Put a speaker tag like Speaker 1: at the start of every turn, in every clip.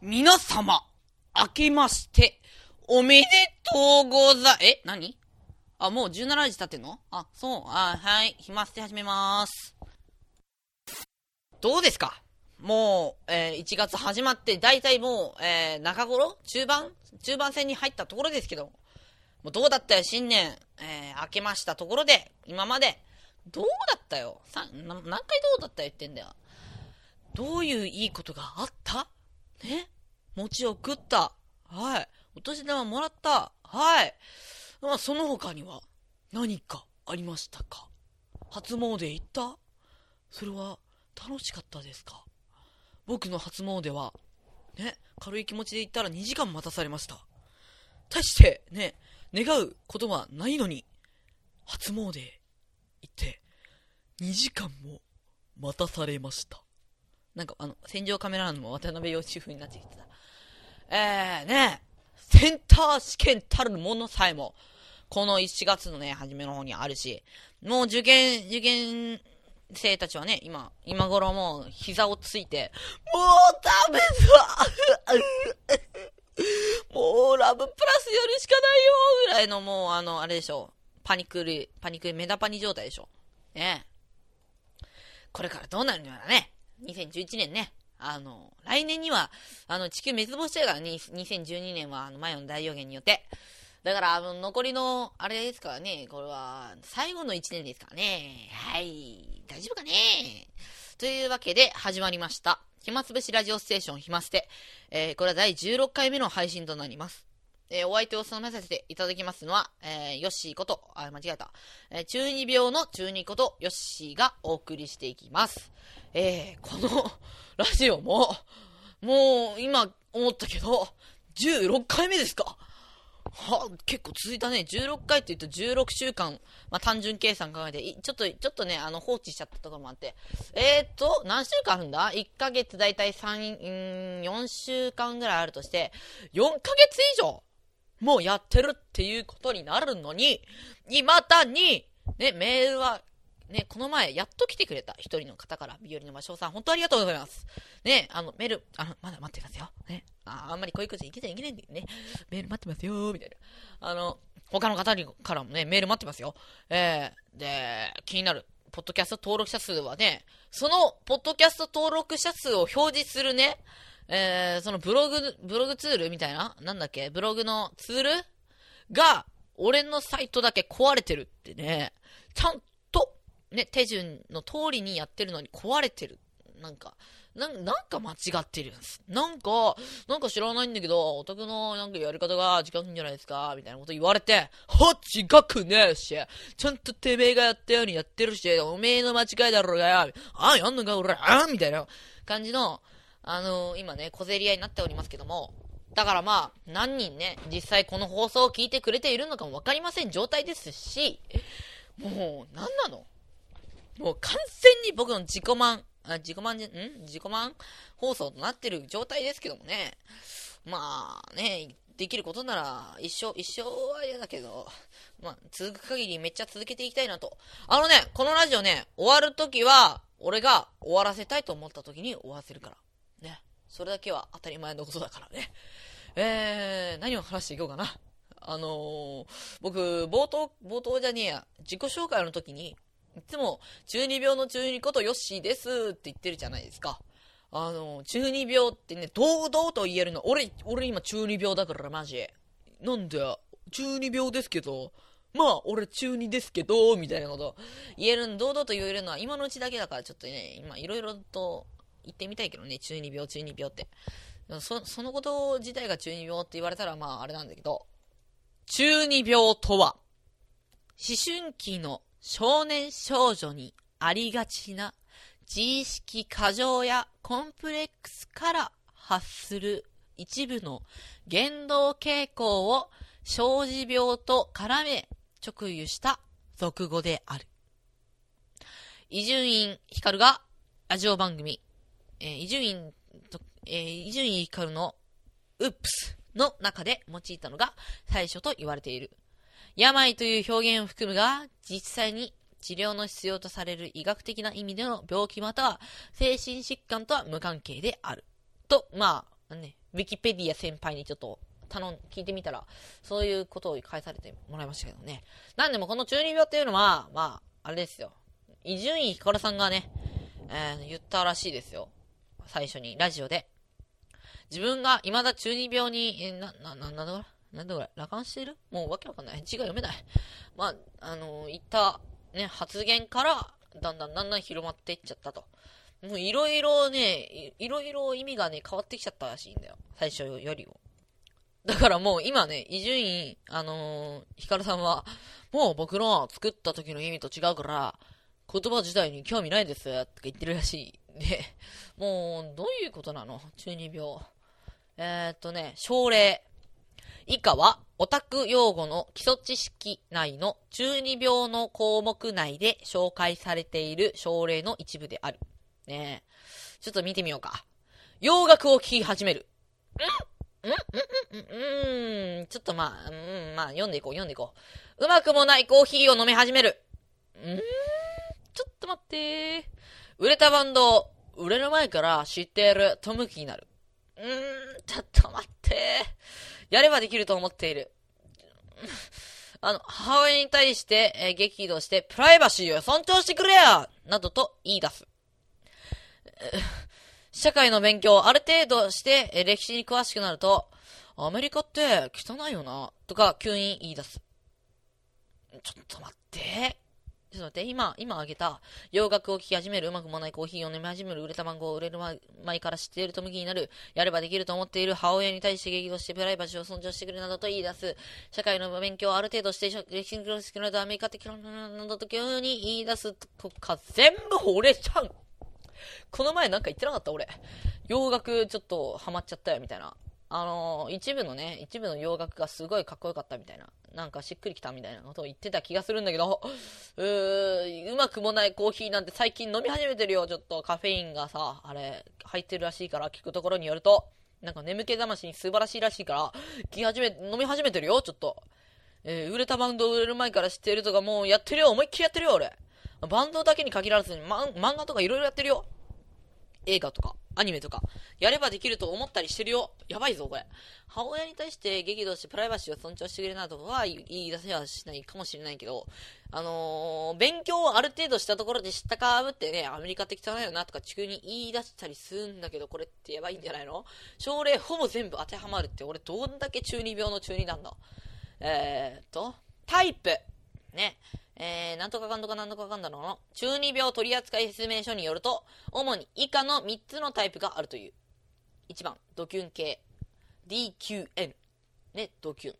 Speaker 1: 皆様、明けまして、おめでとうござ、え何？あ、もう17時経ってんの？あ、そう、あ、はい、暇捨て始めまーす。どうですか？もう、えー、1月始まって、だいたいもう、えー、中頃？中盤？中盤戦に入ったところですけど、もうどうだったよ、新年、えー、明けましたところで、今まで、どうだったよ？さ何回どうだったよ言ってんだよ。どういういいことがあった？餅を食った。はい。お年玉もらった。はい。まあ、その他には何かありましたか？初詣行った？それは楽しかったですか？僕の初詣は、ね、軽い気持ちで行ったら2時間待たされました。対して、ね、願うことはないのに、初詣行って、2時間も待たされました。なんかあの、戦場カメラマンの渡辺義風になってきてた。えー、ね、センター試験たるものさえも、この1月のね、初めの方にあるし、もう受験、受験生たちはね、今、今頃もう膝をついて、もうダメだもうラブプラスやるしかないよぐらいのもうあの、あれでしょ。パニクル、パニクル、メダパニ状態でしょ。ねこれからどうなるのやらね。2011年ね。あの、来年には、あの、地球滅亡しちゃうからね、2012年は、あの、マヨの大予言によって。だから、あの、残りの、あれですからね、これは、最後の1年ですからね。はい。大丈夫かねというわけで、始まりました。暇つぶしラジオステーション暇捨て。えー、これは第16回目の配信となります。えー、お相手を務めさせていただきますのは、えー、ヨッシーこと、あ、間違えた。えー、中二病の中二こと、ヨッシーがお送りしていきます。えー、この ラジオも、もう、今思ったけど、16回目ですか？は、結構続いたね。16回って言うと16週間、まあ、単純計算考えて、ちょっと、ちょっとね、あの、放置しちゃったとこもあって。えー、っと、何週間あるんだ ?1 ヶ月だいたい3、ん4週間ぐらいあるとして、4ヶ月以上？もうやってるっていうことになるのに、未だに、ね、メールはね、この前、やっと来てくれた一人の方から、日和の魔性さん、本当ありがとうございます。ね、あの、メール、あの、まだ待ってますよ。ね、ああんまりこういうこと言ってちゃいけないんだよね。メール待ってますよ、みたいな。あの、他の方にからもね、メール待ってますよ。えー、で、気になる。ポッドキャスト登録者数はね、その、ポッドキャスト登録者数を表示するね、えー、そのブログ、ブログツールみたいな？なんだっけ？ブログのツール？が、俺のサイトだけ壊れてるってね、ちゃんとね、手順の通りにやってるのに壊れてる。なんか、ななんか間違ってるんです。なんか、なんか知らないんだけど、お宅のなんかやり方が違うんじゃないですか？みたいなこと言われて、は違くねえし、ちゃんとてめえがやったようにやってるし、おめえの間違いだろうがよ、ああ、やんのか俺、ああみたいな感じの、あのー、今ね、小競り合いになっておりますけども、だからまあ、何人ね、実際この放送を聞いてくれているのかもわかりません状態ですし、もう、何なの？もう完全に僕の自己満、あ自己満じゃ、ん？自己満？放送となってる状態ですけどもね。まあね、できることなら一生、一生は嫌だけど、まあ続く限りめっちゃ続けていきたいなと。あのね、このラジオね、終わるときは、俺が終わらせたいと思ったときに終わらせるから。それだけは当たり前のことだからね。えー、何を話していこうかな。あのー、僕、冒頭、冒頭じゃねえや、自己紹介の時に、いつも、中二病の中二ことヨッシーですって言ってるじゃないですか。あのー、中二病ってね、堂々と言えるの。俺、俺今中二病だからマジ。なんで、中二病ですけど、まあ、俺中二ですけど、みたいなこと言えるの堂々と言えるのは今のうちだけだからちょっとね、今いろいろと言ってみたいけどね、中二病、中二病って。そ、そのこと自体が中二病って言われたらまああれなんだけど、中二病とは、思春期の少年少女にありがちな自意識過剰やコンプレックスから発する一部の言動傾向を生じ病と絡め直輸した俗語である。伊集院光がラジオ番組、え、伊集院と、え、伊集院光のウップスの中で用いたのが最初と言われている。病という表現を含むが、実際に治療の必要とされる医学的な意味での病気または精神疾患とは無関係である。と、まあ、ね、ウィキペディア先輩にちょっと頼ん、聞いてみたら、そういうことを返されてもらいましたけどね。なんでもこの中二病っていうのは、まあ、あれですよ。伊集院光さんがね、えー、言ったらしいですよ。最初に、ラジオで。自分が未だ中二病に、え、な、な、な、なんだこれ？なんだこれ？羅漢してる？もうわけわかんない。字が読めない。まあ、あの、言った、ね、発言から、だんだんだんだん広まっていっちゃったと。もういろいろね、いろいろ意味がね、変わってきちゃったらしいんだよ。最初よりも。だからもう今ね、伊集院、あのー、ヒカルさんは、もう僕の作った時の意味と違うから、言葉自体に興味ないです、とか言ってるらしい。で、もう、どういうことなの？中二病。えー、っとね、症例。以下は、オタク用語の基礎知識内の中二病の項目内で紹介されている症例の一部である。ねえちょっと見てみようか。洋楽を聴き始める。んんんんんちょっとまあ、うん、まあ、読んでいこう、読んでいこう。うまくもないコーヒーを飲み始める。んちょっと待って売れたバンド、売れる前から知っていると向きになる。うーん、ちょっと待ってやればできると思っている。あの、母親に対して、えー、激怒して、プライバシーを尊重してくれやなどと言い出す。社会の勉強をある程度して、え歴史に詳しくなると、アメリカって汚いよな、とか急に言い出す。ちょっと待って。ちょっと待って、今、今あげた、洋楽を聴き始める、うまくもないコーヒーを飲み始める、売れた番号を売れる前から知っていると向きになる、やればできると思っている、母親に対して激怒してプライバシーを尊重してくれなどと言い出す、社会の勉強をある程度して、歴史に詳しくなるとアメリカ的などと急に言い出すとか、全部惚れちゃうこの前なんか言ってなかった俺。洋楽ちょっとハマっちゃったよ、みたいな。あのー、一部のね、一部の洋楽がすごいかっこよかったみたいな。なんかしっくりきたみたいなことを言ってた気がするんだけど、うー、うまくもないコーヒーなんて最近飲み始めてるよ、ちょっとカフェインがさ、あれ、入ってるらしいから聞くところによると、なんか眠気覚ましに素晴らしいらしいから、き始め、飲み始めてるよ、ちょっと。えー、売れたバンド売れる前から知ってるとかもうやってるよ、思いっきりやってるよ、俺。バンドだけに限らずに、ま、漫画とかいろいろやってるよ。映画とか、アニメとか、やればできると思ったりしてるよ。やばいぞ、これ。母親に対して激怒してプライバシーを尊重してくれなどは言い出せはしないかもしれないけど、あのー、勉強をある程度したところで知ったかぶってね、アメリカって汚いよなとか急に言い出したりするんだけど、これってやばいんじゃないの？症例ほぼ全部当てはまるって、俺どんだけ中二病の中二なんだ。えー、っと、タイプ。ね。えー、なんとかかんとかなんとかかんだろうの？中二病取扱説明書によると、主に以下の3つのタイプがあるという。1番、ドキュン系。DQN。ね、ドキュン。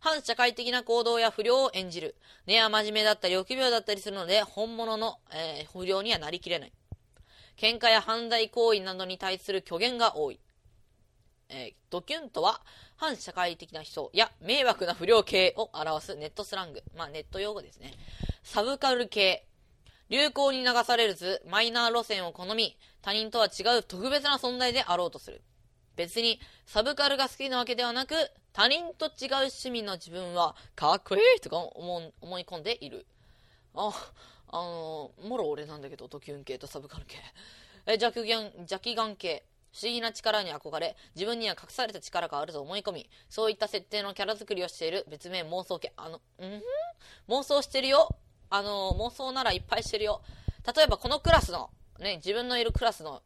Speaker 1: 反社会的な行動や不良を演じる。根は真面目だったり臆病だったりするので、本物の、えー、不良にはなりきれない。喧嘩や犯罪行為などに対する虚言が多い。えー、ドキュンとは、反社会的な人や迷惑な不良系を表すネットスラング。まあ、ネット用語ですね。サブカル系。流行に流されず、マイナー路線を好み、他人とは違う特別な存在であろうとする。別に、サブカルが好きなわけではなく、他人と違う趣味の自分は、かっこいいとか思思い込んでいる。あ、あの、もろ俺なんだけど、ドキュン系とサブカル系。え、邪気眼、邪気眼系。不思議な力に憧れ、自分には隠された力があると思い込み、そういった設定のキャラ作りをしている別名妄想系。あの、ん？妄想してるよ。あの、妄想ならいっぱいしてるよ。例えばこのクラスの、ね、自分のいるクラスの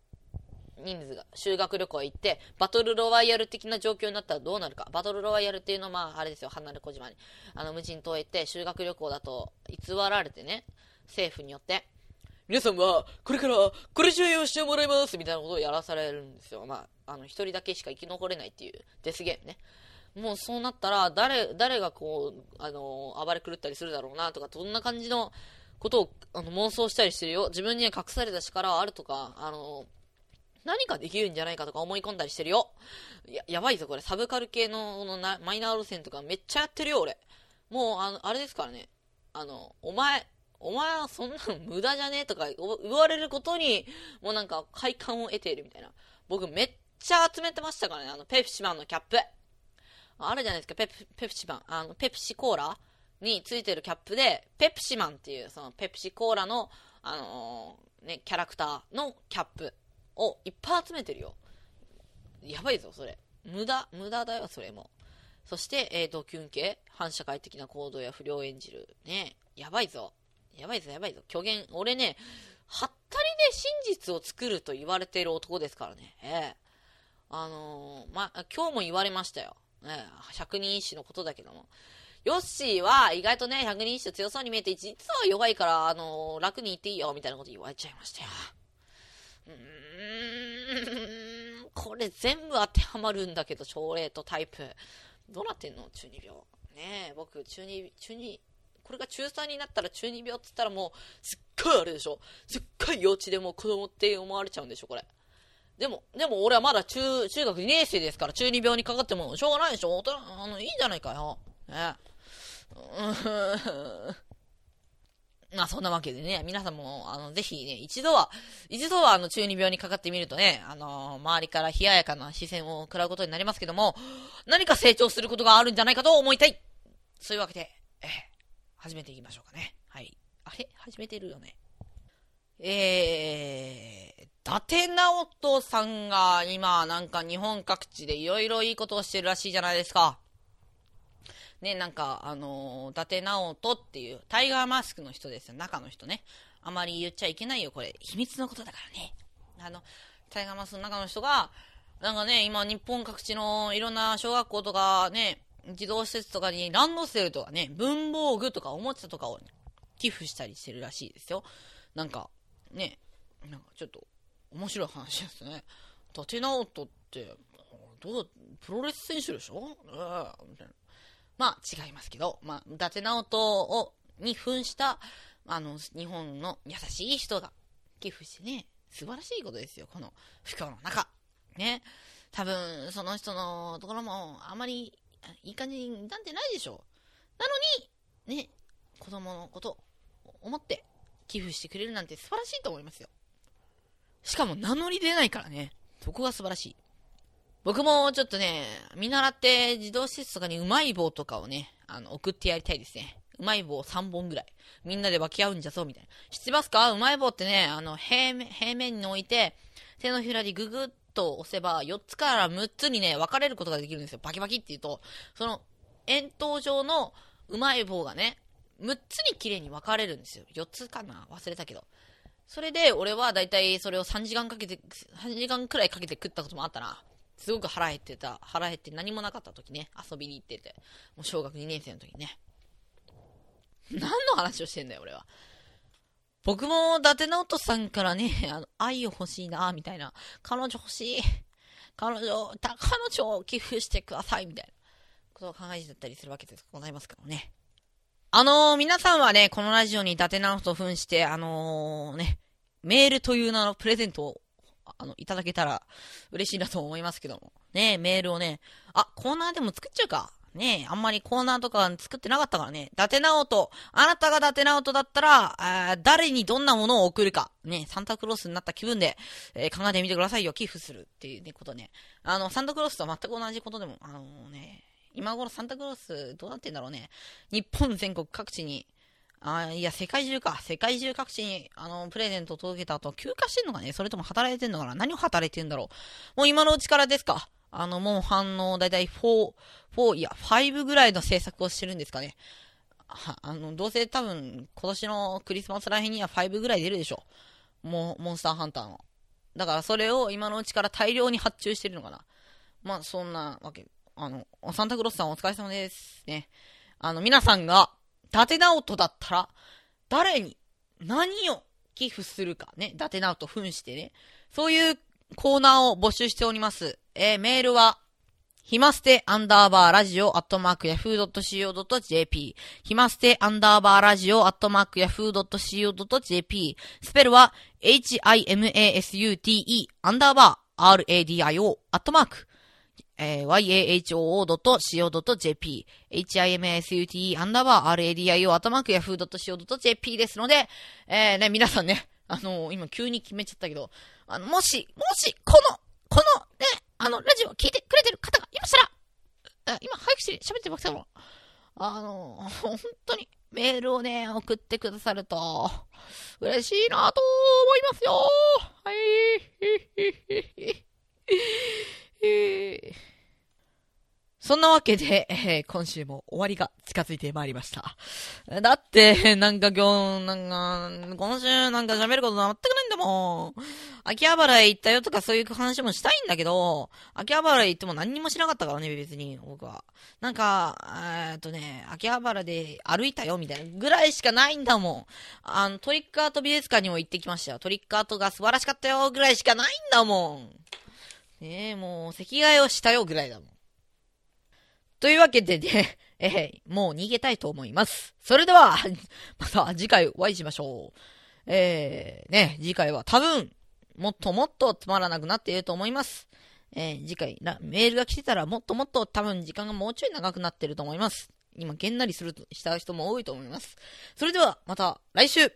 Speaker 1: 人数が修学旅行へ行って、バトルロワイヤル的な状況になったらどうなるか。バトルロワイヤルっていうのは、まあ、あれですよ、離れ小島に。あの、無人島へ行って、修学旅行だと偽られてね、政府によって、皆さんは、これから、これ重要してもらいますみたいなことをやらされるんですよ。まあ、あの、一人だけしか生き残れないっていうデスゲームね。もうそうなったら、誰、誰がこう、あの、暴れ狂ったりするだろうなとか、どんな感じのことをあの妄想したりしてるよ。自分には隠された力はあるとか、あの、何かできるんじゃないかとか思い込んだりしてるよ。や、やばいぞ、これ。サブカル系ののマイナー路線とかめっちゃやってるよ、俺。もう、あの、あれですからね。あの、お前、お前はそんなの無駄じゃね？とか 言われることに、もうなんか快感を得ているみたいな。僕めっちゃ集めてましたからね、あの、ペプシマンのキャップ。あるじゃないですか、ペプ、ペプシマン。あの、ペプシコーラについてるキャップで、ペプシマンっていう、そのペプシコーラの、あのー、ね、キャラクターのキャップをいっぱい集めてるよ。やばいぞ、それ。無駄、無駄だよ、それも。そして、え、ー、と、キュン系、反社会的な行動や不良を演じる。ね、やばいぞ。やばいぞ、やばいぞ。虚言、俺ね、はったりで真実を作ると言われている男ですからね。ええあのー、ま、今日も言われましたよ。ね、百人一首のことだけども。ヨッシーは意外とね、百人一首強そうに見えて、実は弱いから、あのー、楽に言っていいよ、みたいなこと言われちゃいましたよ。うーん、これ全部当てはまるんだけど、症例とタイプ。どうなってんの？中二病。ねえ、僕、中二、中二、これが中3になったら中二病って言ったらもう、すっごいあれでしょ？すっごい幼稚でも子供って思われちゃうんでしょこれ。でも、でも俺はまだ中、中学2年生ですから、中二病にかかってもしょうがないでしょ大人、あの、いいんじゃないかよ。ね。まあそんなわけでね、皆さんも、あの、ぜひね、一度は、一度はあの、中二病にかかってみるとね、あの、周りから冷ややかな視線を食らうことになりますけども、何か成長することがあるんじゃないかと思いたいそういうわけで、始めていきましょうかね。はい。あれ？始めてるよね。えー、伊達直人さんが今、なんか日本各地でいろいろいいことをしてるらしいじゃないですか。ね、なんか、あのー、伊達直人っていうタイガーマスクの人ですよ、中の人ね。あまり言っちゃいけないよ、これ。秘密のことだからね。あの、タイガーマスクの中の人が、なんかね、今日本各地のいろんな小学校とかね、児童施設とかにランドセルとかね、文房具とかおもちゃとかを、ね、寄付したりしてるらしいですよ。なんか、ね、なんかちょっと面白い話ですね。伊達直人って、どう、プロレス選手でしょ？えー、みたいな。まあ、違いますけど、まあ、伊達直人を、に扮した、あの、日本の優しい人が寄付してね、素晴らしいことですよ、この不況の中。ね。多分、その人のところも、あまり、いい感じになってないでしょ。なのに、ね、子供のこと思って寄付してくれるなんて素晴らしいと思いますよ。しかも名乗り出ないからね。そこが素晴らしい。僕もちょっとね、見習って自動施設とかにうまい棒とかをね、あの、送ってやりたいですね。うまい棒3本ぐらい。みんなで分け合うんじゃぞ、みたいな。知ってますか？うまい棒ってね、あの、平面、平面に置いて、手のひらにググッと押せば、4つから6つにね、分かれることができるんですよ。バキバキって言うと、その、円筒状のうまい棒がね、6つに綺麗に分かれるんですよ。4つかな？忘れたけど。それで、俺はだいたいそれを3時間かけて、3時間くらいかけて食ったこともあったな。すごく腹減ってた。腹減って何もなかった時ね、遊びに行ってて。もう小学2年生の時ね。何の話をしてんだよ、俺は。僕も伊達直人さんからね、あの、愛を欲しいな、みたいな。彼女欲しい。彼女、彼女を寄付してください、みたいなことを考えてたりするわけでございますからね。あのー、皆さんはね、このラジオに伊達直人を扮して、あのー、ね、メールという名のプレゼントをあの、いただけたら嬉しいなと思いますけども。ねメールをね、あ、コーナーでも作っちゃうか。ねえあんまりコーナーとか作ってなかったからね。伊達直人。あなたが伊達直人だったら、あ誰にどんなものを送るか。ね、サンタクロースになった気分で、えー、考えてみてくださいよ。寄付するっていうね、ことね。あの、サンタクロースと全く同じことでも、あのね、今頃サンタクロースどうなってんだろうね。日本全国各地に、あいや、世界中か。世界中各地に、あの、プレゼントを届けた後、休暇してんのかねそれとも働いてんのかな何を働いてんだろうもう今のうちからですかあの、もう反応、だいたい4、4、いや、5ぐらいの制作をしてるんですかね。は、あの、どうせ多分、今年のクリスマスらへんには5ぐらい出るでしょ。もう、モンスターハンターの。だからそれを今のうちから大量に発注してるのかな。まあ、そんなわけ。あの、サンタクロスさんお疲れ様です。ね。あの、皆さんが、伊達直人だったら、誰に、何を寄付するかね。伊達直人扮してね。そういうコーナーを募集しております。えー、メールは、ひまステアンダーバーラジオアットマークヤフー .co.jp ひまステアンダーバーラジオアットマークヤフー .co.jp スペルは h-i-m-a-s-u-t-e アンダーバー r-a-d-i-o アットマークえー、yahoo.co.jp、himasute アンダーバー radio アットマーク yahoo.co.jp ですので、えー、ね、皆さんね、あのー、今急に決めちゃったけど、あの、もし、もし、この、この、ね、あの、ラジオを聞いてくれてる方がいましたら、今、早口で喋ってますけども、あの、本当に、メールをね、送ってくださると、嬉しいなと思いますよはい。えー、そんなわけで、えー、今週も終わりが近づいてまいりました。だって、なんか今日、なんか、今週なんか喋ること全くないんだもん。秋葉原へ行ったよとかそういう話もしたいんだけど、秋葉原へ行っても何にもしなかったからね、別に、僕は。なんか、えっとね、秋葉原で歩いたよみたいなぐらいしかないんだもん。あの、トリックアート美術館にも行ってきましたよ。トリックアートが素晴らしかったよぐらいしかないんだもん。ねえ、もう、席替えをしたよぐらいだもん。というわけでね、えー、もう逃げたいと思います。それでは、また次回お会いしましょう。えー、ね、次回は多分、もっともっとつまらなくなっていると思います。えー、次回メールが来てたらもっともっと多分時間がもうちょい長くなってると思います。今、げんなりするとした人も多いと思います。それでは、また来週